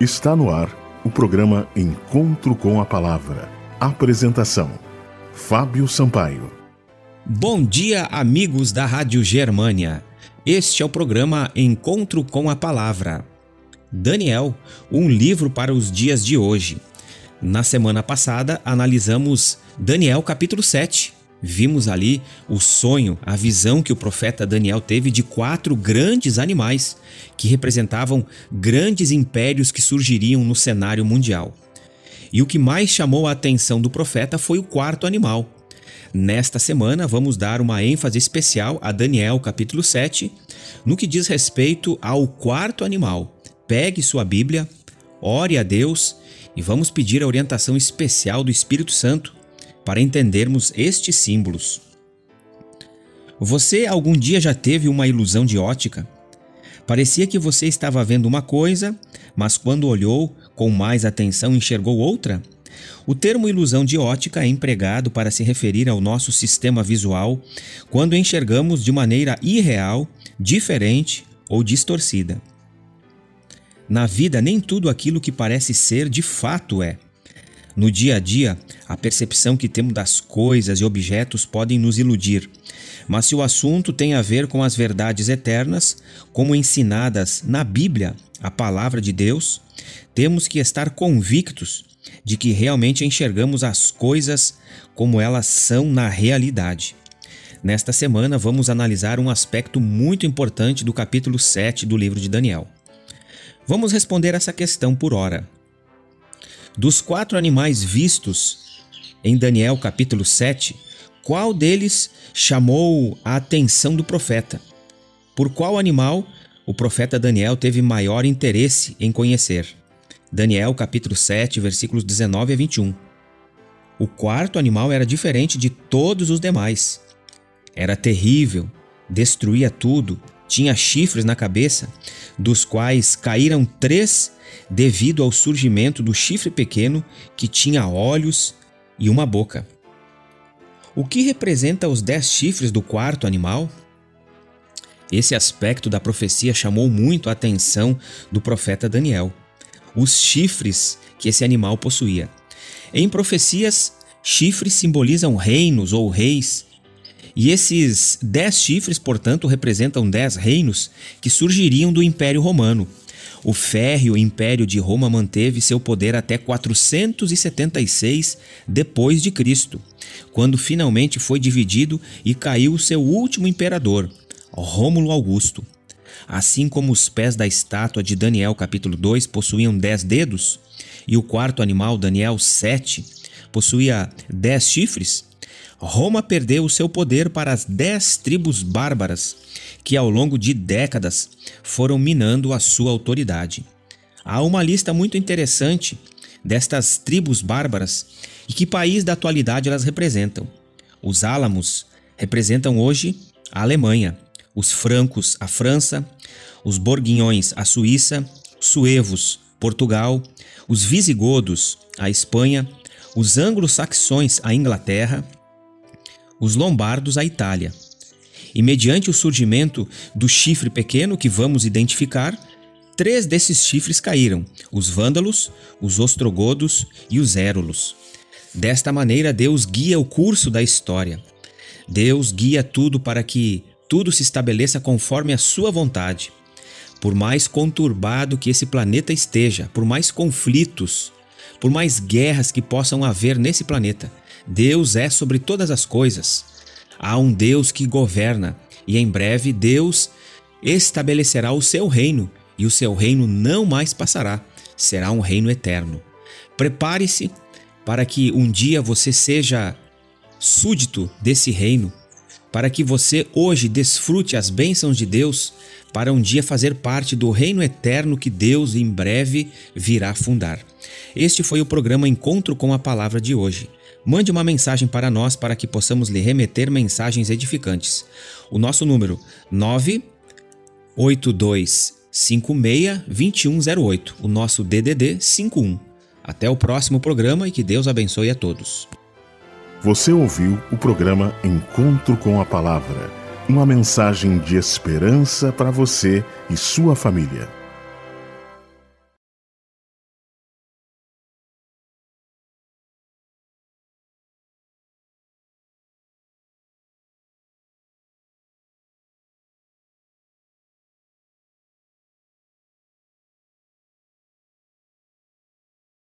Está no ar o programa Encontro com a Palavra. Apresentação: Fábio Sampaio. Bom dia, amigos da Rádio Germânia. Este é o programa Encontro com a Palavra. Daniel, um livro para os dias de hoje. Na semana passada, analisamos Daniel capítulo 7. Vimos ali o sonho, a visão que o profeta Daniel teve de quatro grandes animais que representavam grandes impérios que surgiriam no cenário mundial. E o que mais chamou a atenção do profeta foi o quarto animal. Nesta semana, vamos dar uma ênfase especial a Daniel capítulo 7, no que diz respeito ao quarto animal. Pegue sua Bíblia, ore a Deus e vamos pedir a orientação especial do Espírito Santo para entendermos estes símbolos. Você algum dia já teve uma ilusão de ótica? Parecia que você estava vendo uma coisa, mas quando olhou com mais atenção enxergou outra? O termo ilusão de ótica é empregado para se referir ao nosso sistema visual quando enxergamos de maneira irreal, diferente ou distorcida. Na vida, nem tudo aquilo que parece ser de fato é. No dia a dia, a percepção que temos das coisas e objetos podem nos iludir. Mas se o assunto tem a ver com as verdades eternas, como ensinadas na Bíblia, a palavra de Deus, temos que estar convictos de que realmente enxergamos as coisas como elas são na realidade. Nesta semana, vamos analisar um aspecto muito importante do capítulo 7 do livro de Daniel. Vamos responder essa questão por hora. Dos quatro animais vistos em Daniel capítulo 7, qual deles chamou a atenção do profeta? Por qual animal o profeta Daniel teve maior interesse em conhecer? Daniel capítulo 7, versículos 19 a 21. O quarto animal era diferente de todos os demais. Era terrível, destruía tudo, tinha chifres na cabeça, dos quais caíram três devido ao surgimento do chifre pequeno que tinha olhos e uma boca. O que representa os dez chifres do quarto animal? Esse aspecto da profecia chamou muito a atenção do profeta Daniel. Os chifres que esse animal possuía. Em profecias, chifres simbolizam reinos ou reis, e esses dez chifres, portanto, representam dez reinos que surgiriam do Império Romano. O férreo Império de Roma manteve seu poder até 476 depois de Cristo, quando finalmente foi dividido e caiu seu último imperador, Rômulo Augusto. Assim como os pés da estátua de Daniel capítulo 2 possuíam dez dedos, e o quarto animal, Daniel 7, possuía dez chifres, Roma perdeu o seu poder para as dez tribos bárbaras que, ao longo de décadas, foram minando a sua autoridade. Há uma lista muito interessante destas tribos bárbaras e que país da atualidade elas representam. Os álamos representam hoje a Alemanha, os francos a França, os borguinhões a Suíça, suevos Portugal, os visigodos a Espanha, os anglo-saxões a Inglaterra, os lombardos à Itália. E mediante o surgimento do chifre pequeno que vamos identificar, três desses chifres caíram: os vândalos, os ostrogodos e os érulos. Desta maneira, Deus guia o curso da história. Deus guia tudo para que tudo se estabeleça conforme a sua vontade. Por mais conturbado que esse planeta esteja, por mais conflitos, por mais guerras que possam haver nesse planeta, Deus é sobre todas as coisas. Há um Deus que governa, e em breve Deus estabelecerá o seu reino, e o seu reino não mais passará, será um reino eterno. Prepare-se para que um dia você seja súdito desse reino, para que você hoje desfrute as bênçãos de Deus, para um dia fazer parte do reino eterno que Deus em breve virá fundar. Este foi o programa Encontro com a Palavra de hoje. Mande uma mensagem para nós para que possamos lhe remeter mensagens edificantes. O nosso número 982562108, o nosso DDD 51. Até o próximo programa e que Deus abençoe a todos. Você ouviu o programa Encontro com a Palavra, uma mensagem de esperança para você e sua família.